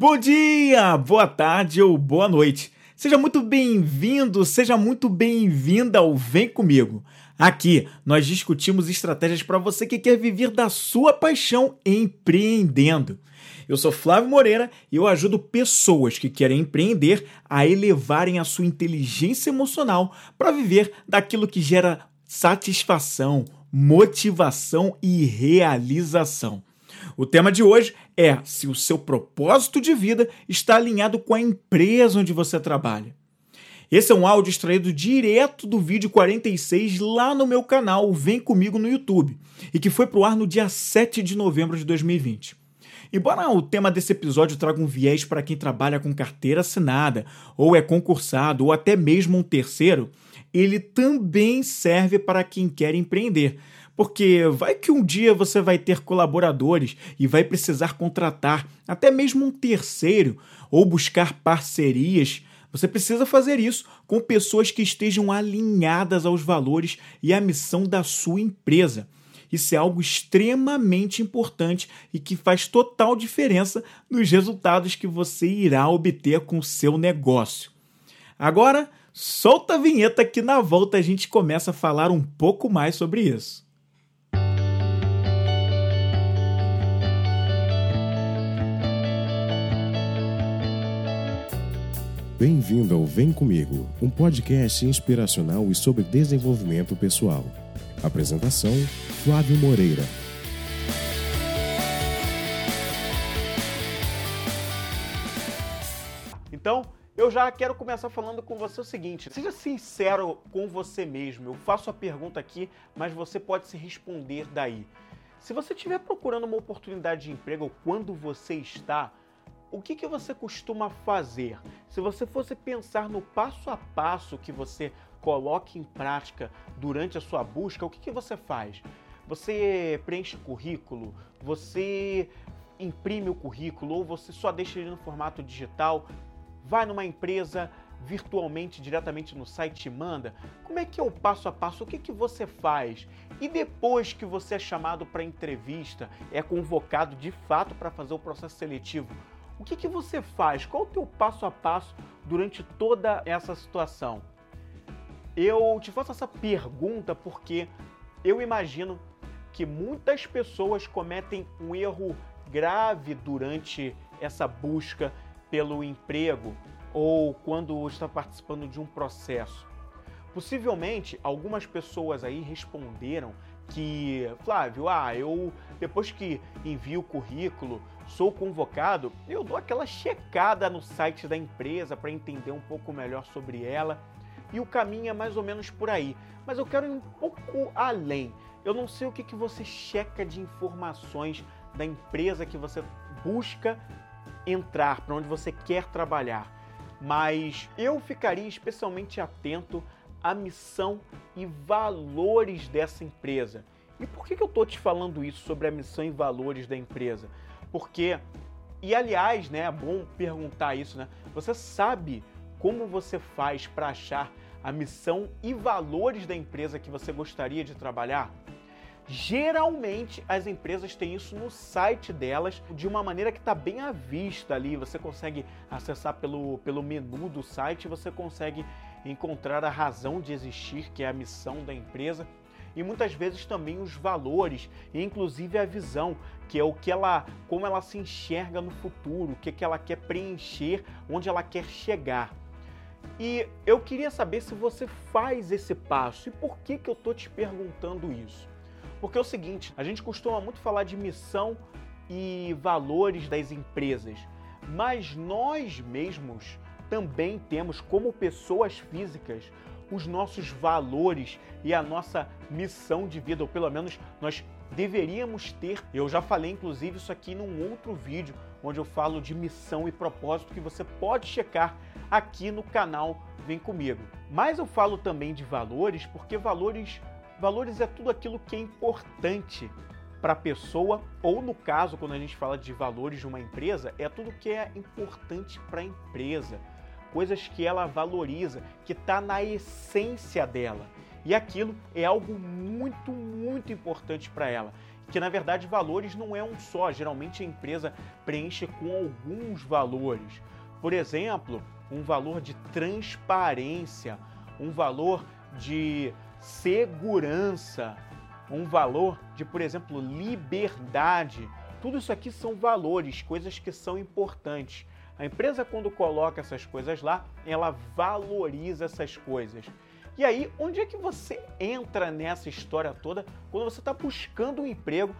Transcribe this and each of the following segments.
Bom dia, boa tarde ou boa noite. Seja muito bem-vindo, seja muito bem-vinda ao Vem Comigo. Aqui nós discutimos estratégias para você que quer viver da sua paixão empreendendo. Eu sou Flávio Moreira e eu ajudo pessoas que querem empreender a elevarem a sua inteligência emocional para viver daquilo que gera satisfação, motivação e realização. O tema de hoje é se o seu propósito de vida está alinhado com a empresa onde você trabalha. Esse é um áudio extraído direto do vídeo 46 lá no meu canal Vem Comigo no YouTube e que foi pro ar no dia 7 de novembro de 2020. Embora o tema desse episódio traga um viés para quem trabalha com carteira assinada, ou é concursado, ou até mesmo um terceiro, ele também serve para quem quer empreender, porque vai que um dia você vai ter colaboradores e vai precisar contratar até mesmo um terceiro ou buscar parcerias. Você precisa fazer isso com pessoas que estejam alinhadas aos valores e à missão da sua empresa. Isso é algo extremamente importante e que faz total diferença nos resultados que você irá obter com o seu negócio. Agora, solta a vinheta que na volta a gente começa a falar um pouco mais sobre isso. Bem-vindo ao Vem Comigo, um podcast inspiracional e sobre desenvolvimento pessoal. Apresentação: Flávio Moreira. Então, eu já quero começar falando com você o seguinte: seja sincero com você mesmo. Eu faço a pergunta aqui, mas você pode se responder daí. Se você estiver procurando uma oportunidade de emprego quando você está, o que, que você costuma fazer? Se você fosse pensar no passo a passo que você coloca em prática durante a sua busca, o que, que você faz? Você preenche currículo, você imprime o currículo ou você só deixa ele no formato digital, vai numa empresa virtualmente, diretamente no site e manda? Como é que é o passo a passo? O que, que você faz? E depois que você é chamado para entrevista, é convocado de fato para fazer o processo seletivo, o que, que você faz? Qual o teu passo a passo durante toda essa situação? Eu te faço essa pergunta porque eu imagino que muitas pessoas cometem um erro grave durante essa busca pelo emprego ou quando está participando de um processo. Possivelmente algumas pessoas aí responderam que, Flávio, ah, eu depois que envio o currículo, sou convocado, eu dou aquela checada no site da empresa para entender um pouco melhor sobre ela. E o caminho é mais ou menos por aí. Mas eu quero ir um pouco além. Eu não sei o que, que você checa de informações da empresa que você busca entrar, para onde você quer trabalhar. Mas eu ficaria especialmente atento à missão e valores dessa empresa. E por que, que eu estou te falando isso sobre a missão e valores da empresa? Porque, e aliás, né, é bom perguntar isso, né? Você sabe como você faz para achar a missão e valores da empresa que você gostaria de trabalhar? Geralmente as empresas têm isso no site delas de uma maneira que está bem à vista ali. Você consegue acessar pelo, pelo menu do site, você consegue encontrar a razão de existir, que é a missão da empresa e muitas vezes também os valores e inclusive a visão, que é o que ela, como ela se enxerga no futuro, o que, que ela quer preencher, onde ela quer chegar. E eu queria saber se você faz esse passo e por que, que eu tô te perguntando isso. Porque é o seguinte, a gente costuma muito falar de missão e valores das empresas, mas nós mesmos também temos como pessoas físicas os nossos valores e a nossa missão de vida, ou pelo menos nós deveríamos ter. Eu já falei inclusive isso aqui num outro vídeo, onde eu falo de missão e propósito que você pode checar aqui no canal Vem Comigo. Mas eu falo também de valores, porque valores, valores é tudo aquilo que é importante para a pessoa, ou no caso, quando a gente fala de valores de uma empresa, é tudo que é importante para a empresa coisas que ela valoriza, que está na essência dela. E aquilo é algo muito, muito importante para ela. que na verdade valores não é um só, geralmente a empresa preenche com alguns valores. Por exemplo, um valor de transparência, um valor de segurança, um valor de, por exemplo, liberdade. Tudo isso aqui são valores, coisas que são importantes. A empresa, quando coloca essas coisas lá, ela valoriza essas coisas. E aí, onde é que você entra nessa história toda quando você está buscando um emprego,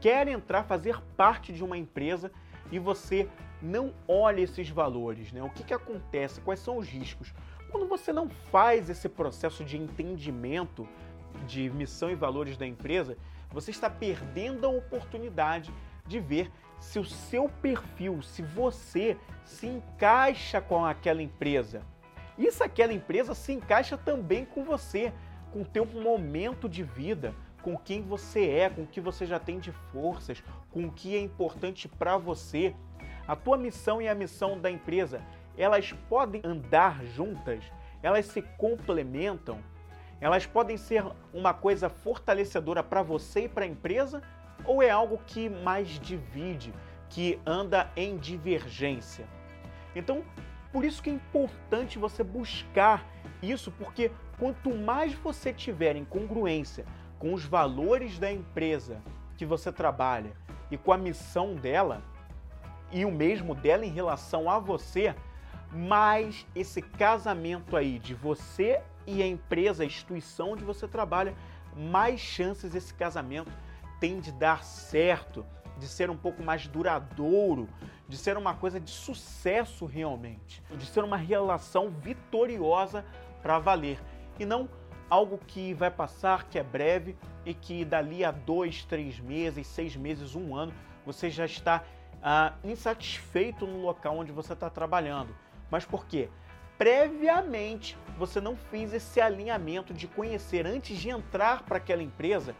quer entrar, fazer parte de uma empresa e você não olha esses valores, né? O que, que acontece? Quais são os riscos? Quando você não faz esse processo de entendimento de missão e valores da empresa, você está perdendo a oportunidade de ver se o seu perfil, se você se encaixa com aquela empresa. E se aquela empresa se encaixa também com você, com o teu momento de vida, com quem você é, com o que você já tem de forças, com o que é importante para você. A tua missão e a missão da empresa, elas podem andar juntas, elas se complementam, elas podem ser uma coisa fortalecedora para você e para a empresa, ou é algo que mais divide, que anda em divergência? Então, por isso que é importante você buscar isso, porque quanto mais você tiver em congruência com os valores da empresa que você trabalha e com a missão dela, e o mesmo dela em relação a você, mais esse casamento aí de você e a empresa, a instituição onde você trabalha, mais chances esse casamento tem de dar certo, de ser um pouco mais duradouro, de ser uma coisa de sucesso realmente, de ser uma relação vitoriosa para valer e não algo que vai passar, que é breve e que dali a dois, três meses, seis meses, um ano, você já está ah, insatisfeito no local onde você está trabalhando. Mas por quê? Previamente você não fez esse alinhamento de conhecer antes de entrar para aquela empresa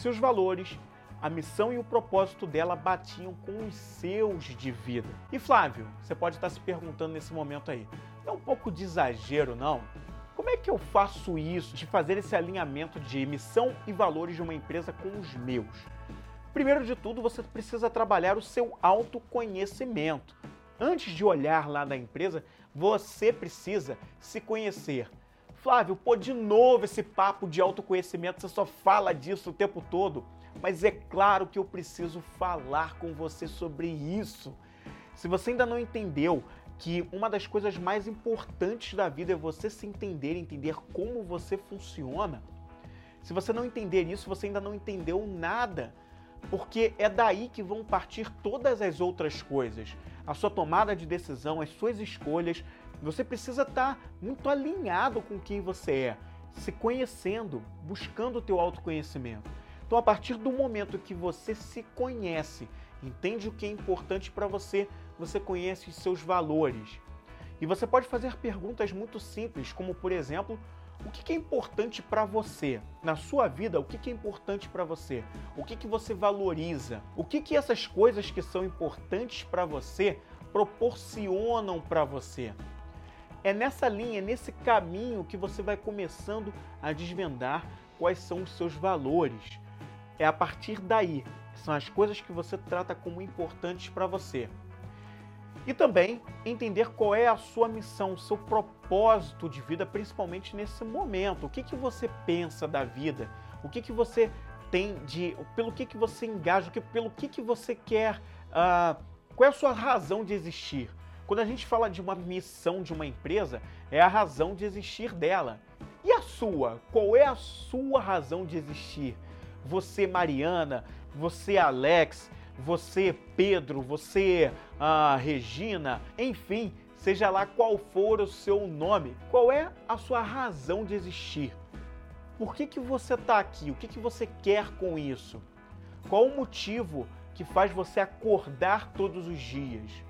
seus valores, a missão e o propósito dela batiam com os seus de vida. E Flávio, você pode estar se perguntando nesse momento aí, é um pouco de exagero, não? Como é que eu faço isso, de fazer esse alinhamento de missão e valores de uma empresa com os meus? Primeiro de tudo, você precisa trabalhar o seu autoconhecimento. Antes de olhar lá na empresa, você precisa se conhecer. Flávio, pô, de novo esse papo de autoconhecimento, você só fala disso o tempo todo. Mas é claro que eu preciso falar com você sobre isso. Se você ainda não entendeu que uma das coisas mais importantes da vida é você se entender, entender como você funciona, se você não entender isso, você ainda não entendeu nada porque é daí que vão partir todas as outras coisas. A sua tomada de decisão, as suas escolhas. Você precisa estar muito alinhado com quem você é, se conhecendo, buscando o teu autoconhecimento. Então, a partir do momento que você se conhece, entende o que é importante para você, você conhece os seus valores. E você pode fazer perguntas muito simples, como por exemplo, o que é importante para você? Na sua vida, o que é importante para você? O que, você valoriza? O que essas coisas que são importantes para você proporcionam para você? É nessa linha, nesse caminho que você vai começando a desvendar quais são os seus valores. É a partir daí são as coisas que você trata como importantes para você. E também entender qual é a sua missão, seu propósito de vida, principalmente nesse momento. O que, que você pensa da vida? O que, que você tem de. pelo que, que você engaja, pelo que, que você quer. Uh, qual é a sua razão de existir? Quando a gente fala de uma missão de uma empresa, é a razão de existir dela. E a sua? Qual é a sua razão de existir? Você, Mariana, você, Alex, você Pedro, você ah, Regina, enfim, seja lá qual for o seu nome, qual é a sua razão de existir? Por que, que você está aqui? O que, que você quer com isso? Qual o motivo que faz você acordar todos os dias?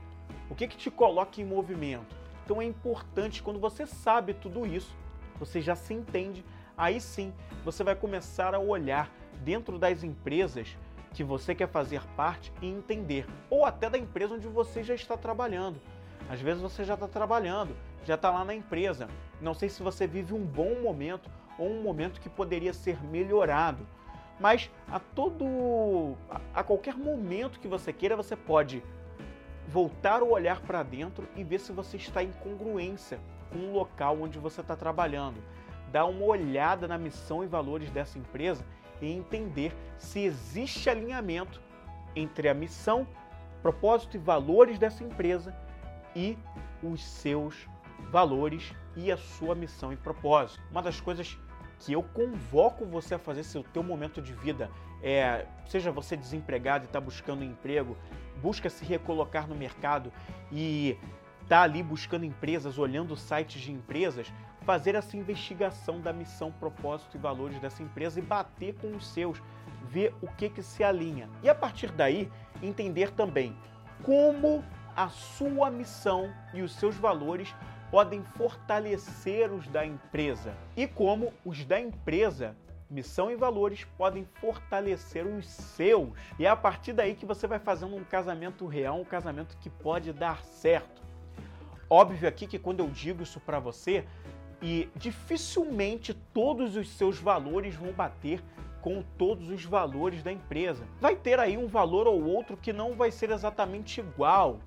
O que, que te coloca em movimento? Então é importante, quando você sabe tudo isso, você já se entende, aí sim você vai começar a olhar dentro das empresas que você quer fazer parte e entender, ou até da empresa onde você já está trabalhando. Às vezes você já está trabalhando, já está lá na empresa. Não sei se você vive um bom momento ou um momento que poderia ser melhorado. mas a todo a qualquer momento que você queira, você pode voltar o olhar para dentro e ver se você está em congruência com o local onde você está trabalhando. Dar uma olhada na missão e valores dessa empresa e entender se existe alinhamento entre a missão, propósito e valores dessa empresa e os seus valores e a sua missão e propósito. Uma das coisas que eu convoco você a fazer se o teu momento de vida é, seja você desempregado e está buscando emprego, busca se recolocar no mercado e está ali buscando empresas, olhando sites de empresas, fazer essa investigação da missão, propósito e valores dessa empresa e bater com os seus, ver o que que se alinha. E a partir daí, entender também como a sua missão e os seus valores podem fortalecer os da empresa e como os da empresa missão e valores podem fortalecer os seus. E é a partir daí que você vai fazendo um casamento real, um casamento que pode dar certo. Óbvio aqui que quando eu digo isso para você, e dificilmente todos os seus valores vão bater com todos os valores da empresa. Vai ter aí um valor ou outro que não vai ser exatamente igual,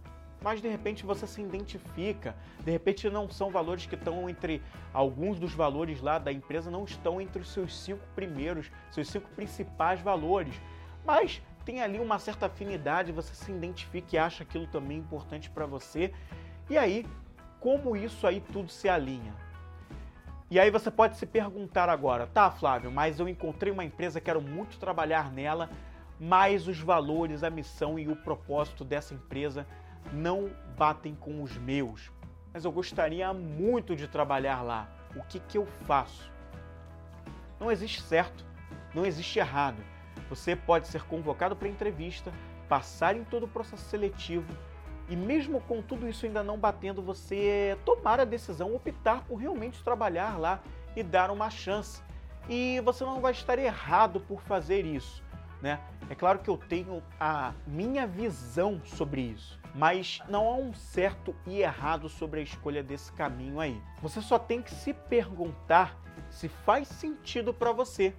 mas de repente você se identifica. De repente não são valores que estão entre alguns dos valores lá da empresa não estão entre os seus cinco primeiros, seus cinco principais valores, mas tem ali uma certa afinidade, você se identifica e acha aquilo também importante para você. E aí, como isso aí tudo se alinha? E aí você pode se perguntar agora, tá, Flávio, mas eu encontrei uma empresa, quero muito trabalhar nela, mas os valores, a missão e o propósito dessa empresa não batem com os meus. Mas eu gostaria muito de trabalhar lá. O que, que eu faço? Não existe certo, não existe errado. Você pode ser convocado para entrevista, passar em todo o processo seletivo e mesmo com tudo isso ainda não batendo, você tomar a decisão, optar por realmente trabalhar lá e dar uma chance. E você não vai estar errado por fazer isso, né? É claro que eu tenho a minha visão sobre isso mas não há um certo e errado sobre a escolha desse caminho aí. Você só tem que se perguntar se faz sentido para você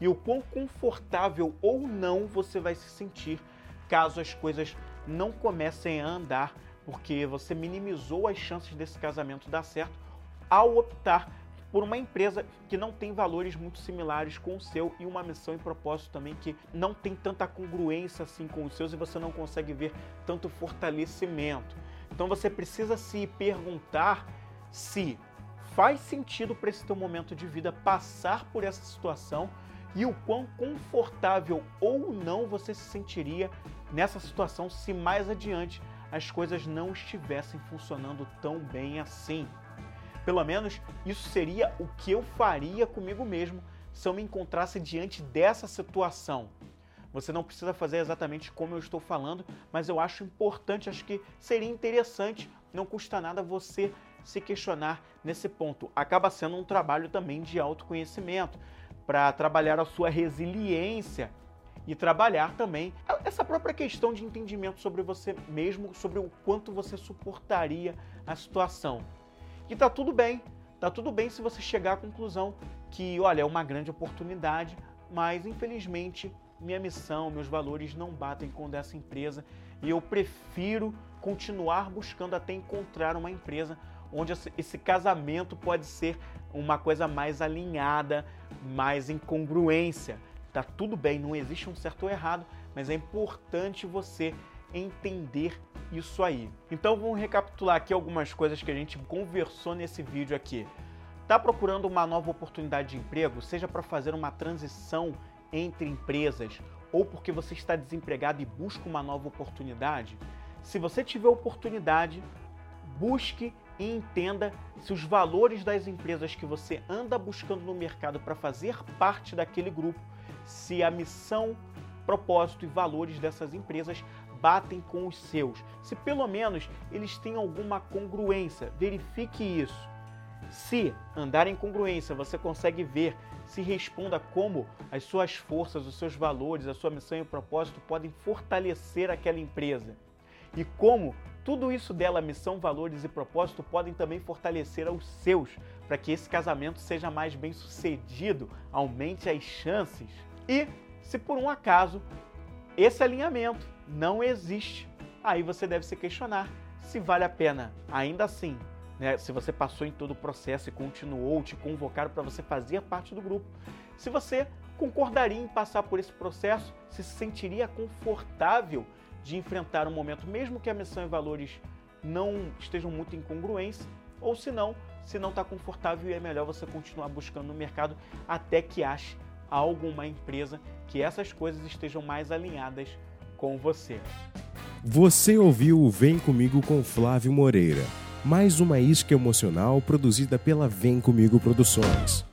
e o quão confortável ou não você vai se sentir caso as coisas não comecem a andar, porque você minimizou as chances desse casamento dar certo ao optar por uma empresa que não tem valores muito similares com o seu e uma missão e propósito também que não tem tanta congruência assim com os seus e você não consegue ver tanto fortalecimento. Então você precisa se perguntar se faz sentido para esse teu momento de vida passar por essa situação e o quão confortável ou não você se sentiria nessa situação se mais adiante as coisas não estivessem funcionando tão bem assim. Pelo menos isso seria o que eu faria comigo mesmo se eu me encontrasse diante dessa situação. Você não precisa fazer exatamente como eu estou falando, mas eu acho importante, acho que seria interessante, não custa nada você se questionar nesse ponto. Acaba sendo um trabalho também de autoconhecimento, para trabalhar a sua resiliência e trabalhar também essa própria questão de entendimento sobre você mesmo, sobre o quanto você suportaria a situação. E tá tudo bem, tá tudo bem se você chegar à conclusão que, olha, é uma grande oportunidade, mas infelizmente minha missão, meus valores não batem com dessa empresa e eu prefiro continuar buscando até encontrar uma empresa onde esse casamento pode ser uma coisa mais alinhada, mais em congruência. Tá tudo bem, não existe um certo ou errado, mas é importante você entender isso aí. Então vamos recapitular aqui algumas coisas que a gente conversou nesse vídeo aqui. Tá procurando uma nova oportunidade de emprego, seja para fazer uma transição entre empresas ou porque você está desempregado e busca uma nova oportunidade? Se você tiver oportunidade, busque e entenda se os valores das empresas que você anda buscando no mercado para fazer parte daquele grupo, se a missão, propósito e valores dessas empresas batem com os seus. Se pelo menos eles têm alguma congruência, verifique isso. Se andar em congruência, você consegue ver, se responda como as suas forças, os seus valores, a sua missão e o propósito podem fortalecer aquela empresa. E como tudo isso dela, missão, valores e propósito, podem também fortalecer os seus, para que esse casamento seja mais bem sucedido, aumente as chances. E Se por um acaso esse alinhamento não existe, aí você deve se questionar se vale a pena, ainda assim, né, se você passou em todo o processo e continuou, te convocaram para você fazer parte do grupo, se você concordaria em passar por esse processo, se se sentiria confortável de enfrentar um momento, mesmo que a missão e valores não estejam muito incongruentes, ou se não, se não está confortável, é melhor você continuar buscando no mercado até que ache alguma empresa que essas coisas estejam mais alinhadas com você. Você ouviu o Vem Comigo com Flávio Moreira, mais uma isca emocional produzida pela Vem Comigo Produções.